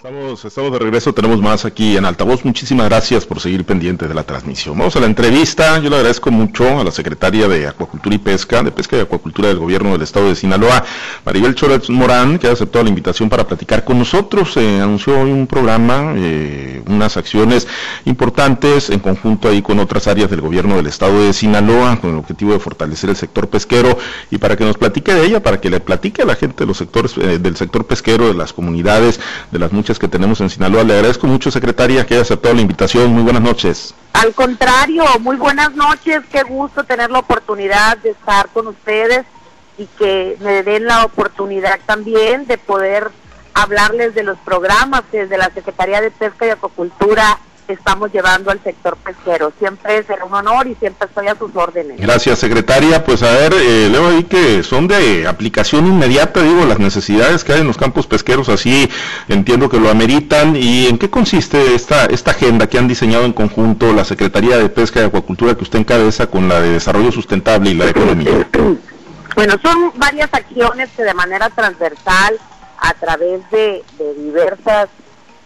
Estamos, estamos de regreso, tenemos más aquí en Altavoz. Muchísimas gracias por seguir pendiente de la transmisión. Vamos a la entrevista. Yo le agradezco mucho a la secretaria de Acuacultura y Pesca, de Pesca y Acuacultura del Gobierno del Estado de Sinaloa, Maribel Chórez Morán, que ha aceptado la invitación para platicar con nosotros. Eh, anunció hoy un programa, eh, unas acciones importantes en conjunto ahí con otras áreas del Gobierno del Estado de Sinaloa, con el objetivo de fortalecer el sector pesquero y para que nos platique de ella, para que le platique a la gente de los sectores, eh, del sector pesquero, de las comunidades, de las muchas que tenemos en Sinaloa. Le agradezco mucho, secretaria, que haya aceptado la invitación. Muy buenas noches. Al contrario, muy buenas noches. Qué gusto tener la oportunidad de estar con ustedes y que me den la oportunidad también de poder hablarles de los programas que desde la Secretaría de Pesca y Acuacultura estamos llevando al sector pesquero. Siempre será un honor y siempre estoy a sus órdenes. Gracias, secretaria. Pues a ver, eh, leo ahí que son de aplicación inmediata, digo, las necesidades que hay en los campos pesqueros, así entiendo que lo ameritan. ¿Y en qué consiste esta, esta agenda que han diseñado en conjunto la Secretaría de Pesca y Acuacultura que usted encabeza con la de Desarrollo Sustentable y la de Economía? Bueno, son varias acciones que de manera transversal, a través de, de diversas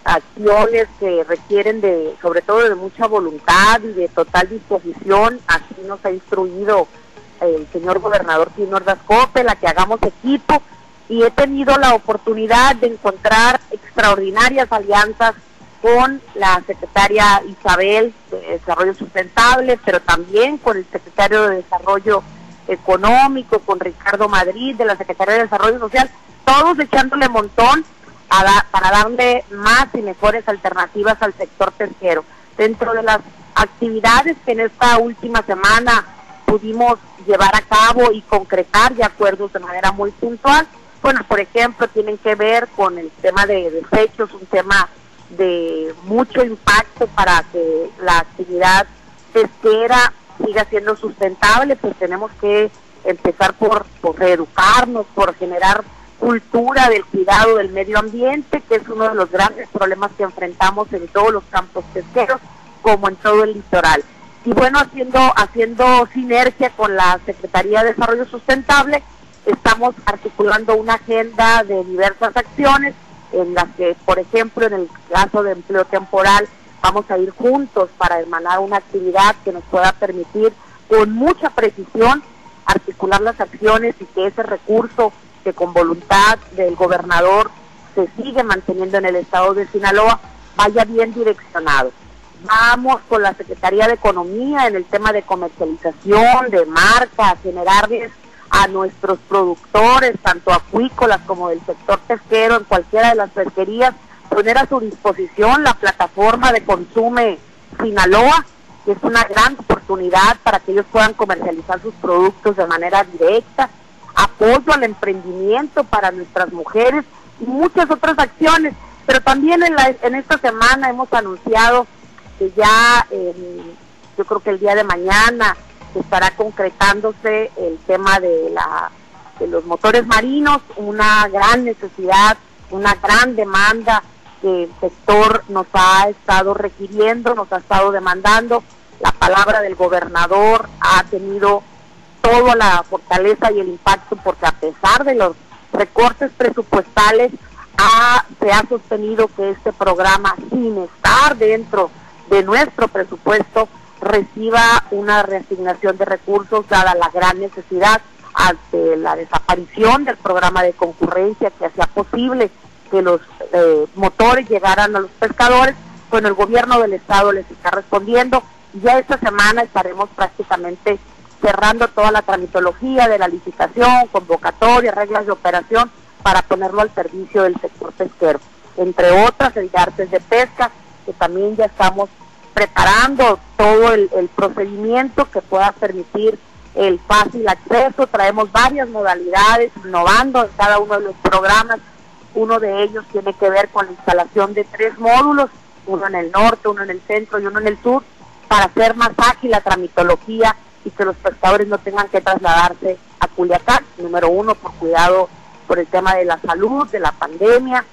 acciones que requieren de, sobre todo de mucha voluntad y de total disposición, así nos ha instruido el señor gobernador Tino Ordaz la que hagamos equipo. Y he tenido la oportunidad de encontrar extraordinarias alianzas con la secretaria Isabel de Desarrollo Sustentable, pero también con el secretario de Desarrollo Económico, con Ricardo Madrid de la Secretaría de Desarrollo Social, todos echándole montón para darle más y mejores alternativas al sector pesquero. Dentro de las actividades que en esta última semana pudimos llevar a cabo y concretar de acuerdos de manera muy puntual, bueno, por ejemplo, tienen que ver con el tema de desechos, un tema de mucho impacto para que la actividad pesquera siga siendo sustentable, pues tenemos que empezar por, por reeducarnos, por generar cultura del cuidado del medio ambiente, que es uno de los grandes problemas que enfrentamos en todos los campos pesqueros, como en todo el litoral. Y bueno, haciendo, haciendo sinergia con la Secretaría de Desarrollo Sustentable, estamos articulando una agenda de diversas acciones en las que, por ejemplo, en el caso de empleo temporal, vamos a ir juntos para emanar una actividad que nos pueda permitir con mucha precisión articular las acciones y que ese recurso que con voluntad del gobernador se sigue manteniendo en el estado de Sinaloa, vaya bien direccionado. Vamos con la Secretaría de Economía en el tema de comercialización, de marca, generarles a nuestros productores, tanto acuícolas como del sector pesquero, en cualquiera de las pesquerías, poner a su disposición la plataforma de Consume Sinaloa, que es una gran oportunidad para que ellos puedan comercializar sus productos de manera directa apoyo al emprendimiento para nuestras mujeres y muchas otras acciones. Pero también en, esta semana hemos anunciado que ya, yo creo que el día de mañana estará concretándose el tema de los motores marinos, una gran necesidad, una gran demanda que el sector nos ha estado requiriendo, nos ha estado demandando. La palabra del gobernador ha tenido toda la fortaleza y el impacto porque a pesar de los recortes presupuestales se ha sostenido que este programa sin estar dentro de nuestro presupuesto reciba una reasignación de recursos dada la gran necesidad ante la desaparición del programa de concurrencia que hacía posible que los eh, motores llegaran a los pescadores, bueno, el gobierno del estado les está respondiendo. Ya esta semana estaremos prácticamente cerrando toda la tramitología de la licitación, convocatoria, reglas de operación para ponerlo al servicio del sector pesquero. Entre otras, el de artes de pesca, que también ya estamos preparando todo el, procedimiento que pueda permitir el fácil acceso. Traemos varias modalidades, innovando en cada uno de los programas. Uno de ellos tiene que ver con la instalación de tres módulos, uno en el norte, uno en el centro y uno en el sur, para hacer más ágil la tramitología y que los pescadores no tengan que trasladarse a Culiacán, número uno, por cuidado por el tema de la salud, de la pandemia,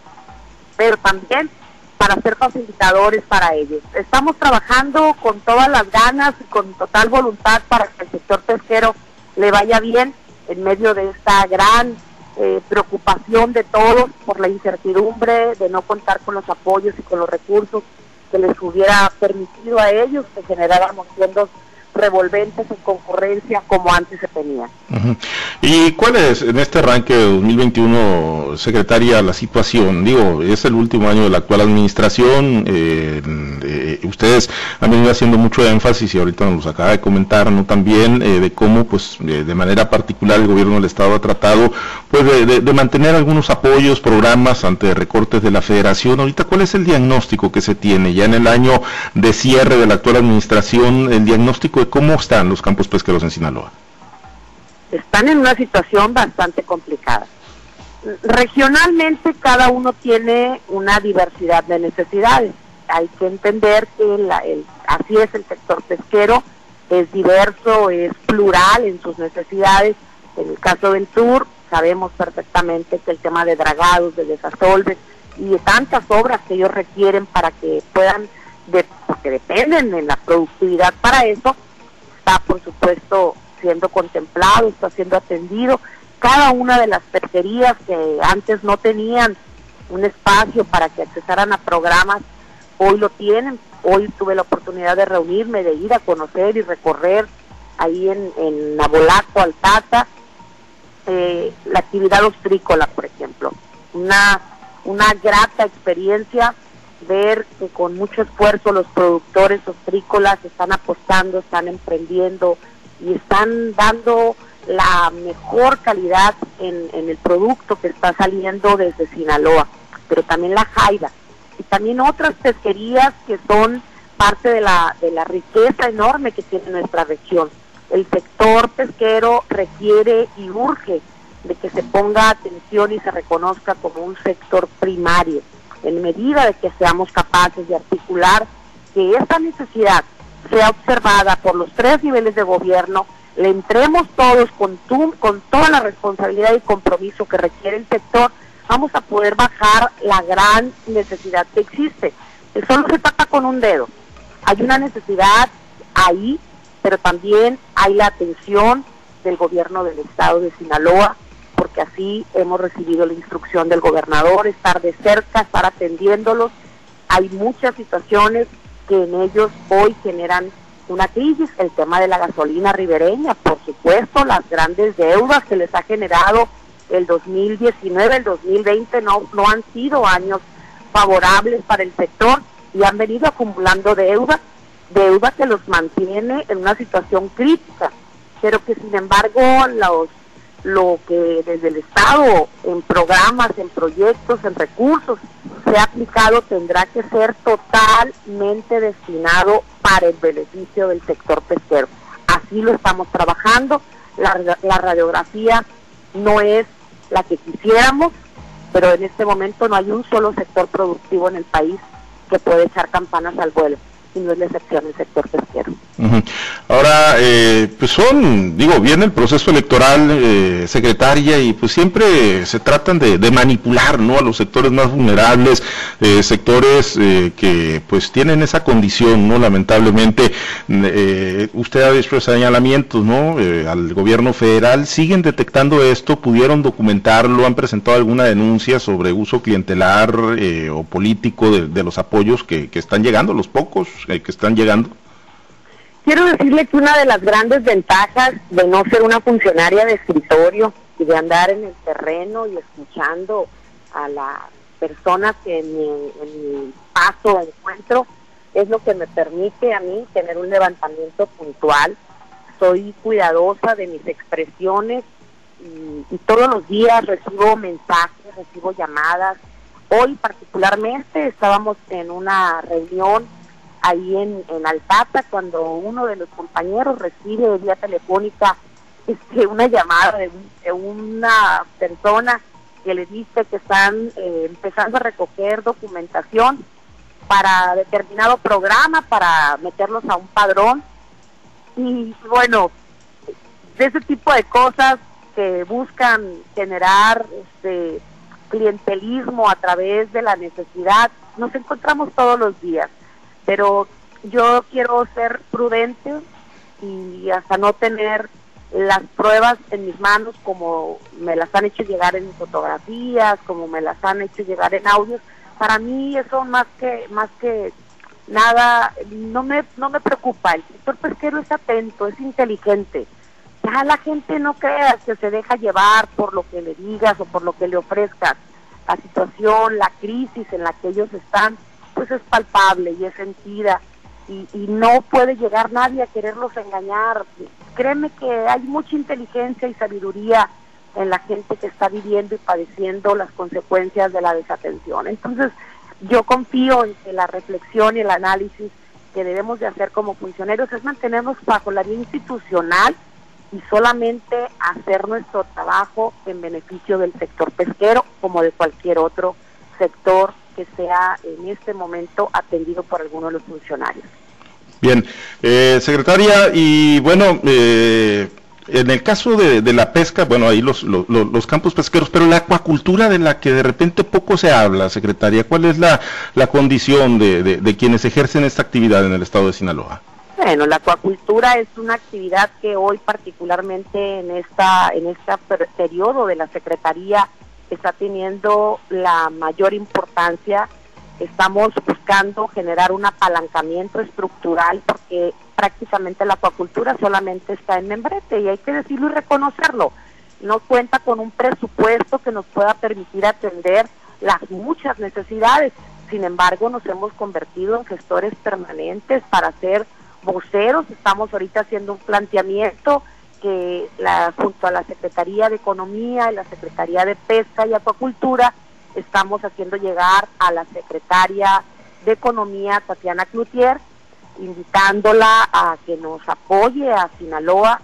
pero también para ser facilitadores para ellos. Estamos trabajando con todas las ganas y con total voluntad para que el sector pesquero le vaya bien en medio de esta gran eh, preocupación de todos por la incertidumbre de no contar con los apoyos y con los recursos que les hubiera permitido a ellos que generáramos fondos revolventes en concurrencia como antes se tenía. ¿Y cuál es en este arranque de 2021, secretaria, la situación? Digo, es el último año de la actual administración, eh, eh, ustedes han venido haciendo mucho énfasis y ahorita nos acaba de comentar ¿no? también eh, de cómo pues de manera particular el gobierno del Estado ha tratado pues de, de, mantener algunos apoyos, programas ante recortes de la federación. Ahorita, ¿cuál es el diagnóstico que se tiene ya en el año de cierre de la actual administración? El diagnóstico de cómo están los campos pesqueros en Sinaloa. Están en una situación bastante complicada. Regionalmente cada uno tiene una diversidad de necesidades. Hay que entender que así es el sector pesquero, es diverso, es plural en sus necesidades. En el caso del sur, sabemos perfectamente que el tema de dragados, de desasolves y de tantas obras que ellos requieren para que puedan, porque dependen de la productividad para eso, está por supuesto siendo contemplado, está siendo atendido. Cada una de las pesquerías que antes no tenían un espacio para que accesaran a programas, hoy lo tienen. Hoy tuve la oportunidad de reunirme, de ir a conocer y recorrer ahí en, en Nabolaco, Altata, eh, la actividad ostrícola, por ejemplo. Una, una grata experiencia ver que con mucho esfuerzo los productores ostrícolas están apostando, están emprendiendo y están dando la mejor calidad en, el producto que está saliendo desde Sinaloa, pero también la Jaida y también otras pesquerías que son parte de la, de la riqueza enorme que tiene nuestra región. El sector pesquero requiere y urge de que se ponga atención y se reconozca como un sector primario en medida de que seamos capaces de articular que esta necesidad sea observada por los tres niveles de gobierno, le entremos todos con, con toda la responsabilidad y compromiso que requiere el sector, vamos a poder bajar la gran necesidad que existe. Eso no se tapa con un dedo. Hay una necesidad ahí, pero también hay la atención del gobierno del estado de Sinaloa, porque así hemos recibido la instrucción del gobernador, estar de cerca, estar atendiéndolos. Hay muchas situaciones que en ellos hoy generan una crisis, el tema de la gasolina ribereña, por supuesto, las grandes deudas que les ha generado el 2019, el 2020 no, no han sido años favorables para el sector y han venido acumulando deuda, deuda que los mantiene en una situación crítica, pero que sin embargo los lo que desde el Estado, en programas, en proyectos, en recursos, se ha aplicado tendrá que ser totalmente destinado para el beneficio del sector pesquero. Así lo estamos trabajando. La, la radiografía no es la que quisiéramos, pero en este momento no hay un solo sector productivo en el país que puede echar campanas al vuelo y no es la excepción el sector pesquero. Ahora, eh, pues son, digo, viene el proceso electoral, eh, secretaria, y pues siempre se tratan de, manipular, ¿no? A los sectores más vulnerables, eh, sectores que pues tienen esa condición, ¿no? Lamentablemente, usted ha hecho señalamientos, ¿no? al gobierno federal, siguen detectando esto, pudieron documentarlo, han presentado alguna denuncia sobre uso clientelar o político de, los apoyos que, que están llegando, los pocos que están llegando. Quiero decirle que una de las grandes ventajas de no ser una funcionaria de escritorio y de andar en el terreno y escuchando a las personas que en mi, paso encuentro es lo que me permite a mí tener un levantamiento puntual. Soy cuidadosa de mis expresiones y todos los días recibo mensajes, recibo llamadas. Hoy particularmente estábamos en una reunión ahí en, en Altata cuando uno de los compañeros recibe vía telefónica este, una llamada de, una persona que le dice que están eh, empezando a recoger documentación para determinado programa, para meterlos a un padrón. Y bueno, de ese tipo de cosas que buscan generar este clientelismo a través de la necesidad, nos encontramos todos los días pero yo quiero ser prudente y hasta no tener las pruebas en mis manos, como me las han hecho llegar en fotografías, como me las han hecho llegar en audios, para mí eso más que más que nada no me no me preocupa. El sector pesquero es atento, es inteligente. Ya la gente no crea que se deja llevar por lo que le digas o por lo que le ofrezcas. La situación, la crisis en la que ellos están, pues es palpable y es sentida y, no puede llegar nadie a quererlos engañar créeme que hay mucha inteligencia y sabiduría en la gente que está viviendo y padeciendo las consecuencias de la desatención. Entonces, yo confío en que la reflexión y el análisis que debemos de hacer como funcionarios es mantenernos bajo la vía institucional y solamente hacer nuestro trabajo en beneficio del sector pesquero como de cualquier otro sector que sea en este momento atendido por alguno de los funcionarios. Bien, eh, secretaria, y bueno, eh, en el caso de, la pesca, bueno, ahí los, los, campos pesqueros, pero la acuacultura de la que de repente poco se habla, secretaria, ¿cuál es la, la condición de, de, quienes ejercen esta actividad en el estado de Sinaloa? Bueno, la acuacultura es una actividad que hoy particularmente en esta en este periodo de la Secretaría está teniendo la mayor importancia Estamos buscando generar un apalancamiento estructural porque prácticamente la acuacultura solamente está en membrete y hay que decirlo y reconocerlo. No cuenta con un presupuesto que nos pueda permitir atender las muchas necesidades. Sin embargo, nos hemos convertido en gestores permanentes para ser voceros. Estamos ahorita haciendo un planteamiento que junto a la Secretaría de Economía y la Secretaría de Pesca y Acuacultura estamos haciendo llegar a la secretaria de Economía, Tatiana Cloutier, invitándola a que nos apoye a Sinaloa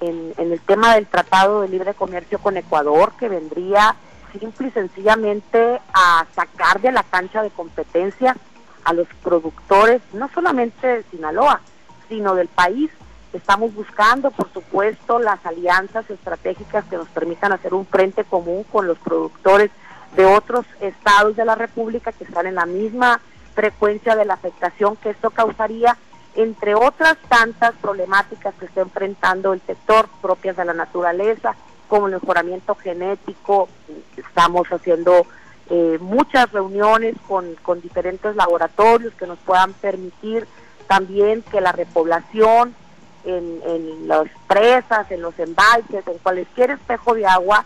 en, el tema del Tratado de Libre Comercio con Ecuador, que vendría simple y sencillamente a sacar de la cancha de competencia a los productores, no solamente de Sinaloa, sino del país. Estamos buscando, por supuesto, las alianzas estratégicas que nos permitan hacer un frente común con los productores de otros estados de la República que están en la misma frecuencia de la afectación que esto causaría, entre otras tantas problemáticas que está enfrentando el sector propias de la naturaleza, como el mejoramiento genético. Estamos haciendo eh, muchas reuniones con, con diferentes laboratorios que nos puedan permitir también que la repoblación en, en las presas, en los embalses, en cualquier espejo de agua,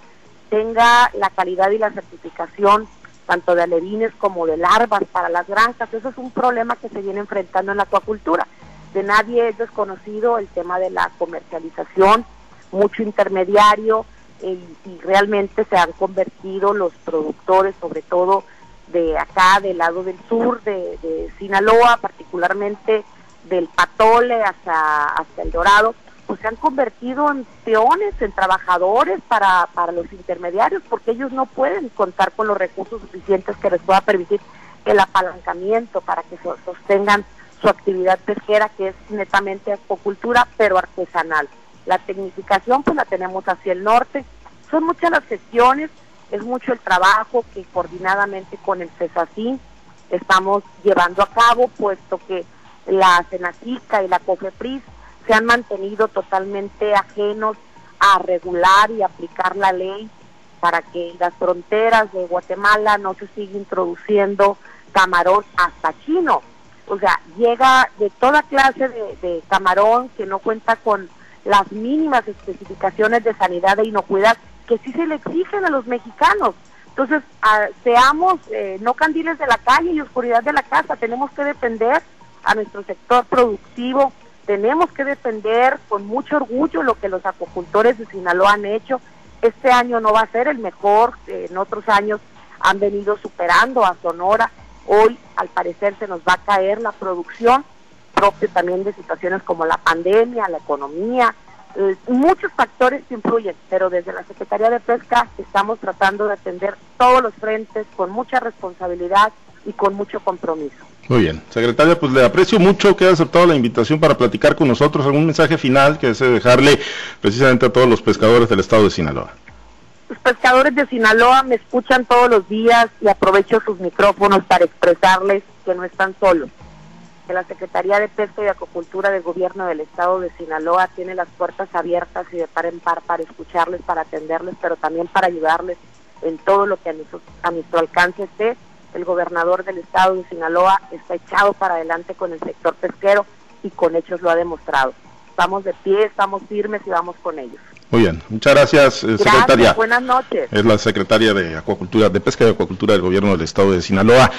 tenga la calidad y la certificación tanto de alevines como de larvas para las granjas. Eso es un problema que se viene enfrentando en la acuacultura. De nadie es desconocido el tema de la comercialización, mucho intermediario eh, y realmente se han convertido los productores, sobre todo de acá, del lado del sur, de, de Sinaloa, particularmente del Patole hasta, hasta el Dorado, pues se han convertido en peones, en trabajadores para, para los intermediarios, porque ellos no pueden contar con los recursos suficientes que les pueda permitir el apalancamiento para que sostengan su actividad pesquera, que es netamente acuacultura, pero artesanal. La tecnificación, pues la tenemos hacia el norte. Son muchas las gestiones, es mucho el trabajo que coordinadamente con el CESACIN estamos llevando a cabo, puesto que la Senacica y la COFEPRIS se han mantenido totalmente ajenos a regular y aplicar la ley para que las fronteras de Guatemala no se siga introduciendo camarón hasta chino. O sea, llega de toda clase de, camarón que no cuenta con las mínimas especificaciones de sanidad e inocuidad que sí se le exigen a los mexicanos. Entonces, seamos eh, no candiles de la calle y oscuridad de la casa, tenemos que defender a nuestro sector productivo, tenemos que defender con mucho orgullo lo que los acuacultores de Sinaloa han hecho. Este año no va a ser el mejor, en otros años han venido superando a Sonora. Hoy, al parecer, se nos va a caer la producción, propio también de situaciones como la pandemia, la economía, eh, muchos factores que influyen, pero desde la Secretaría de Pesca estamos tratando de atender todos los frentes con mucha responsabilidad y con mucho compromiso. Muy bien, secretaria, pues le aprecio mucho que haya aceptado la invitación para platicar con nosotros. ¿Algún mensaje final que desee dejarle precisamente a todos los pescadores del estado de Sinaloa? Los pescadores de Sinaloa me escuchan todos los días y aprovecho sus micrófonos para expresarles que no están solos. que la Secretaría de Pesca y Acuacultura del Gobierno del Estado de Sinaloa tiene las puertas abiertas y de par en par para escucharles, para atenderles, pero también para ayudarles en todo lo que a nuestro, a nuestro alcance esté. El gobernador del Estado de Sinaloa está echado para adelante con el sector pesquero y con hechos lo ha demostrado. Estamos de pie, estamos firmes y vamos con ellos. Muy bien, muchas gracias, eh, secretaria. buenas noches. Es la secretaria de Acuacultura, de Pesca y Acuacultura del Gobierno del Estado de Sinaloa.